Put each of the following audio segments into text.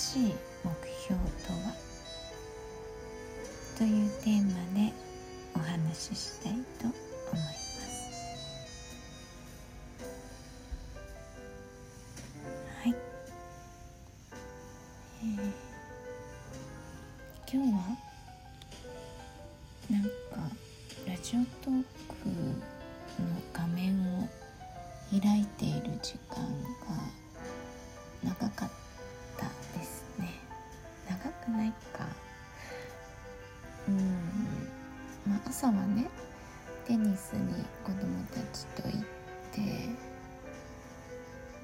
しい目標とはというテーマでお話ししたいと思います。はい、えー今日はなんかラジオトークの画面を開いている時間が長かった。朝はねテニスに子供たちと行って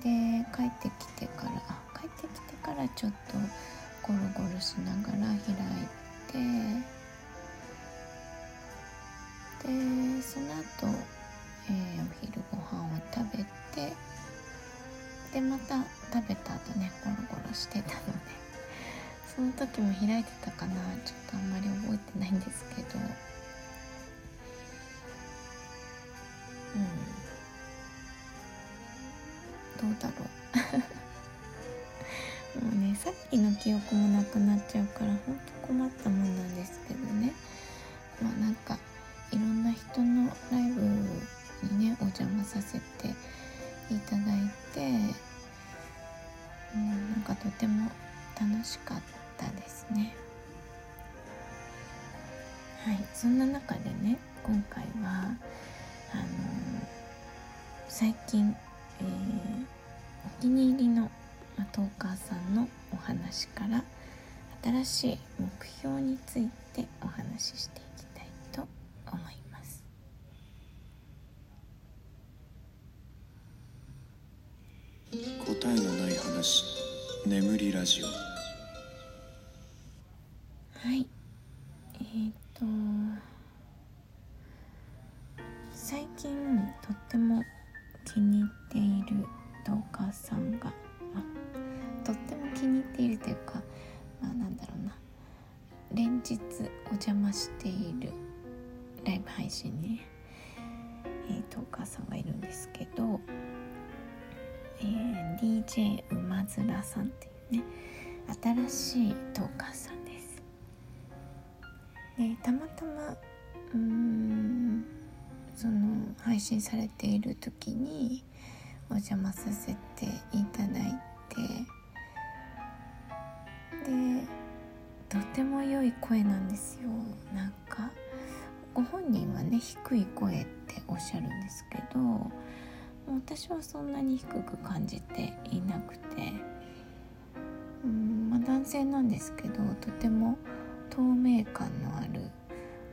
で帰ってきてからあ帰ってきてからちょっとゴロゴロしながら開いてでその後、えーお昼ご飯を食べてでまた食べた後ねゴロゴロしてたのでその時も開いてたかなちょっとあんまり覚えてないんですけど。うん。どうだろう。もうねさっきの記憶もなくなっちゃうからほんと困ったもんなんですけどね。まあなんかいろんな人のライブにねお邪魔させていただいてうんなんかとても楽しかったですね。はいそんな中でね今回はあの最近、えーお気に入りのまあトーカーさんのお話から新しい目標についてお話ししていきたいと思います。答えのない話眠りラジオ。とっても気に入っているトーカーさんが、あ、とっても気に入っているというか、まあ、なんだろうな連日お邪魔しているライブ配信にね、えートーカーさんがいるんですけど、えー DJ 馬面さんっていうね新しいトーカーさんです。でたまたまうんその配信されている時にお邪魔させていただいてでとても良い声なんですよ。なんかご本人はね低い声っておっしゃるんですけど私はそんなに低く感じていなくてうん、まあ、男性なんですけどとても透明感のある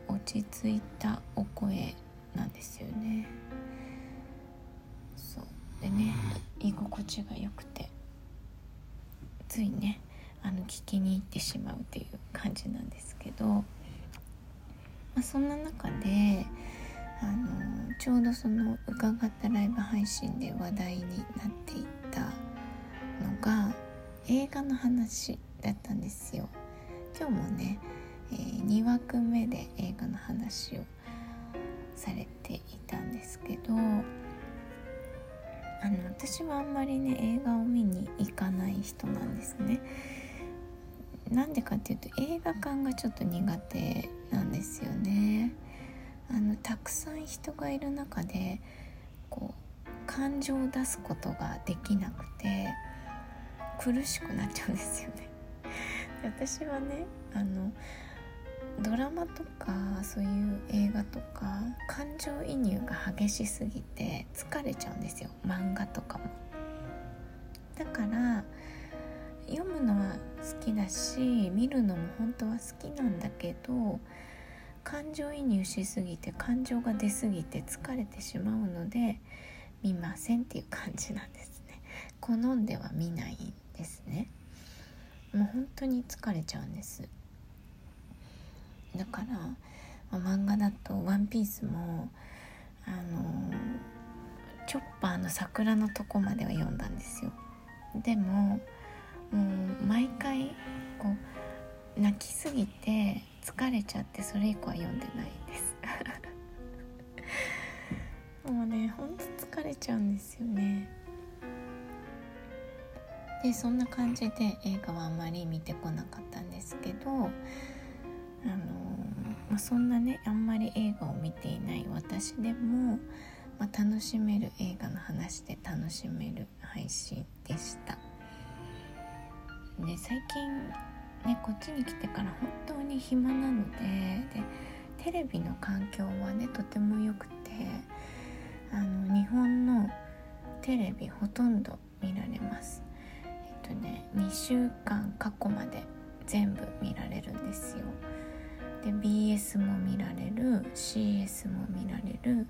落ち着いたお声なんですよね。そう。でね居心地が良くて。ついねあの聞きに行ってしまうっていう感じなんですけど、まあ、そんな中であのちょうどその伺ったライブ配信で話題になっていたのが映画の話だったんですよ。今日もね、えー2枠目で映画の話をされていたんですけどあの私はあんまりね映画を見に行かない人なんですね。なんでかっていうと映画館がちょっと苦手なんですよね。あのたくさん人がいる中でこう感情を出すことができなくて苦しくなっちゃうんですよね。で私はねあのドラマとかそういう映画とか感情移入が激しすぎて疲れちゃうんですよ。漫画とかも。だから読むのは好きだし見るのも本当は好きなんだけど感情移入しすぎて感情が出すぎて疲れてしまうので見ませんっていう感じなんですね。好んでは見ないんですね。もう本当に疲れちゃうんです。だから、まあ漫画だと「ワンピースもあのチョッパーの桜のとこまでは読んだんですよ。でももう毎回こう泣きすぎて疲れちゃってそれ以降は読んでないです。もうねほんと疲れちゃうんですよね。でそんな感じで映画はあんまり見てこなかったんですけどあのまあ、そんなねあんまり映画を見ていない私でも、まあ、楽しめる映画の話で楽しめる配信でした。で最近ねこっちに来てから本当に暇なのででテレビの環境はねとても良くてあの日本のテレビほとんど見られます。えっとね2週間過去まで全部見られるんですよ。で BS も見られる CS も見られる。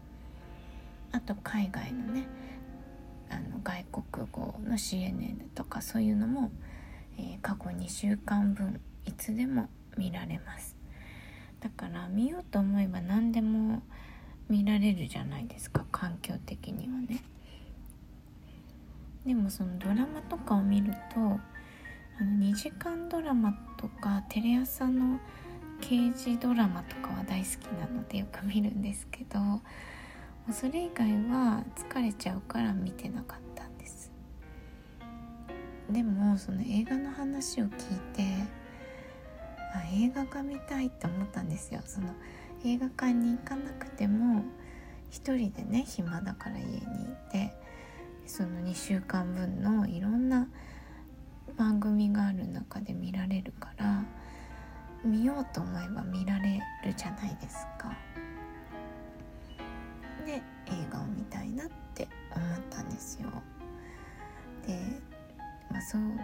あと海外のねあの外国語の CNN とかそういうのも、えー、過去2週間分いつでも見られます。だから見ようと思えば何でも見られるじゃないですか環境的にはね。でもそのドラマとかを見るとあの2時間ドラマとかテレ朝の刑事ドラマとかは大好きなのでよく見るんですけどそれ以外は疲れちゃうから見てなかったんです。でもその映画の話を聞いてあ映画が見たいって思ったんですよ。その映画館に行かなくても一人でね暇だから家にいてその2週間分のいろんな番組がある中で見られるから見ようと思えば見られるじゃないですか。で映画を見たいなって思ったんですよ。で、まあ、その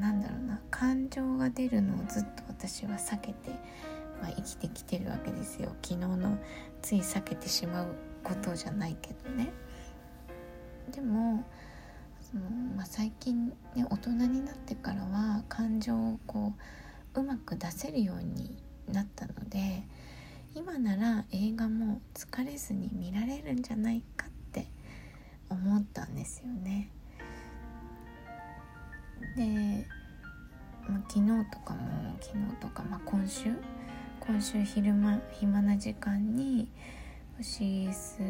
なんだろうな感情が出るのをずっと私は避けて、まあ、生きてきてるわけですよ。昨日のつい避けてしまうことじゃないけどね。でもその、まあ、最近ね大人になってからは感情をこううまく出せるようになったので今なら映画も疲れずに見られるんじゃないかって思ったんですよね。で、まあ、昨日とかも昨日とか、まあ、今週？今週昼間暇な時間に CS、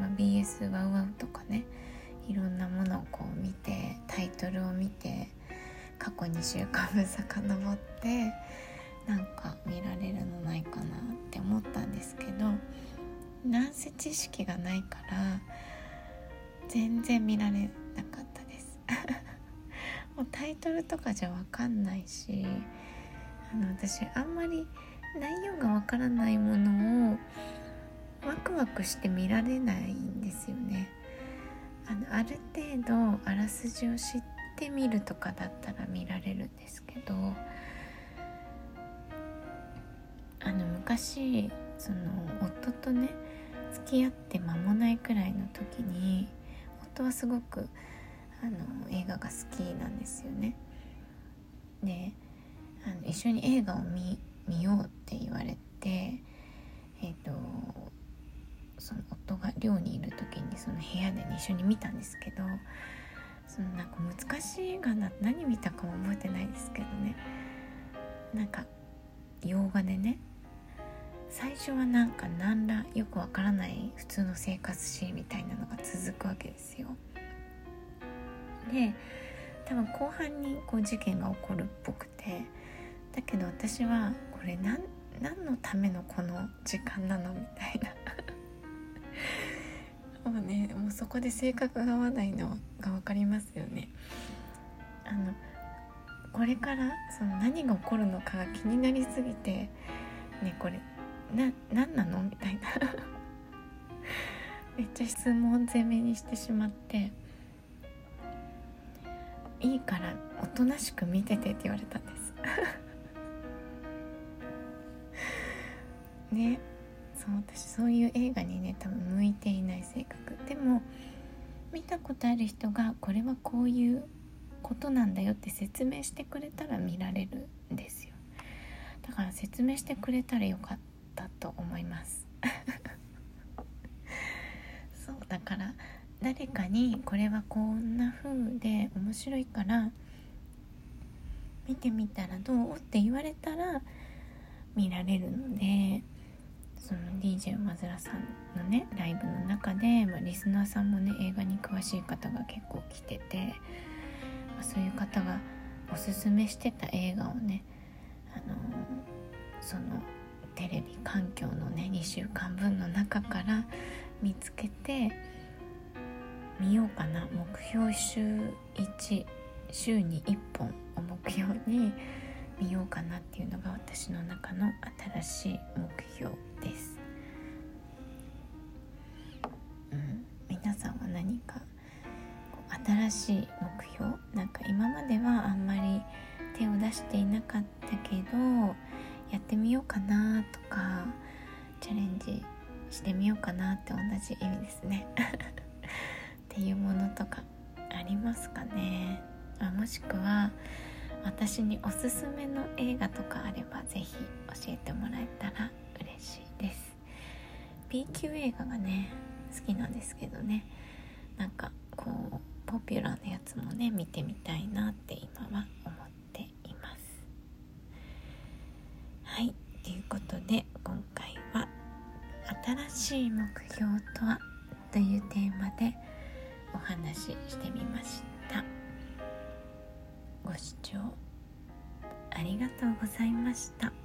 まあ、BS ワウワウとかねいろんなものをこう見てタイトルを見て過去2週間分遡ってなんか見られるのないかなって思ったんですけどなんせ知識がないから全然見られなかったです。もうタイトルとかじゃ分かんないしあの私あんまり内容が分からないものをワクワクして見られないんですよね。あのある程度あらすじを知ってみるとかだったら見られるんですけどあの昔その夫とね付き合って間もないくらいの時に夫はすごくあの映画が好きなんですよね。であの一緒に映画を見見ようって言われてえっ、ー、とその夫が寮にいる時にその部屋で、ね、一緒に見たんですけどそのなんか難しいがな何見たかも覚えてないですけどねなんか洋画でね最初はなんか何らよくわからない普通の生活シーンみたいなのが続くわけですよ。で多分後半にこう事件が起こるっぽくてだけど私はこれ何のためのこの時間なのみたいな もうねもうそこで性格が合わないのが分かりますよね。あのこれからその何が起こるのかが気になりすぎてねこれな何なの？みたいな。めっちゃ質問攻めにしてしまって。いいからおとなしく見ててって言われたんです。ね。そう私そういう映画にね多分向いていない性格でも見たことある人がこれはこういうことなんだよって説明してくれたら見られるんですよ。だから説明してくれたらよかったと思います。そうだから誰かにこれはこんな風で面白いから見てみたらどうって言われたら見られるので。その DJ マズラさんのねライブの中で、まあ、リスナーさんもね映画に詳しい方が結構来てて、まあ、そういう方がおすすめしてた映画をね、あのー、そのテレビ環境のね2週間分の中から見つけて見ようかな。目標週1週に1本を目標に見ようかなっていうのが私の中の新しい目標です。うん、皆さんは何か新しい目標なんか今まではあんまり手を出していなかったけどやってみようかなとかチャレンジしてみようかなって同じ意味ですね。っていうものとかありますかね。あもしくは私におすすめの映画とかあれば是非教えてもらえたら嬉しいです。B 級映画がね好きなんですけどね。なんかこうポピュラーなやつもね見てみたいなって今は思っています。はいということで今回は「新しい目標とは?」というテーマでお話ししてみました。聴ありがとうございました。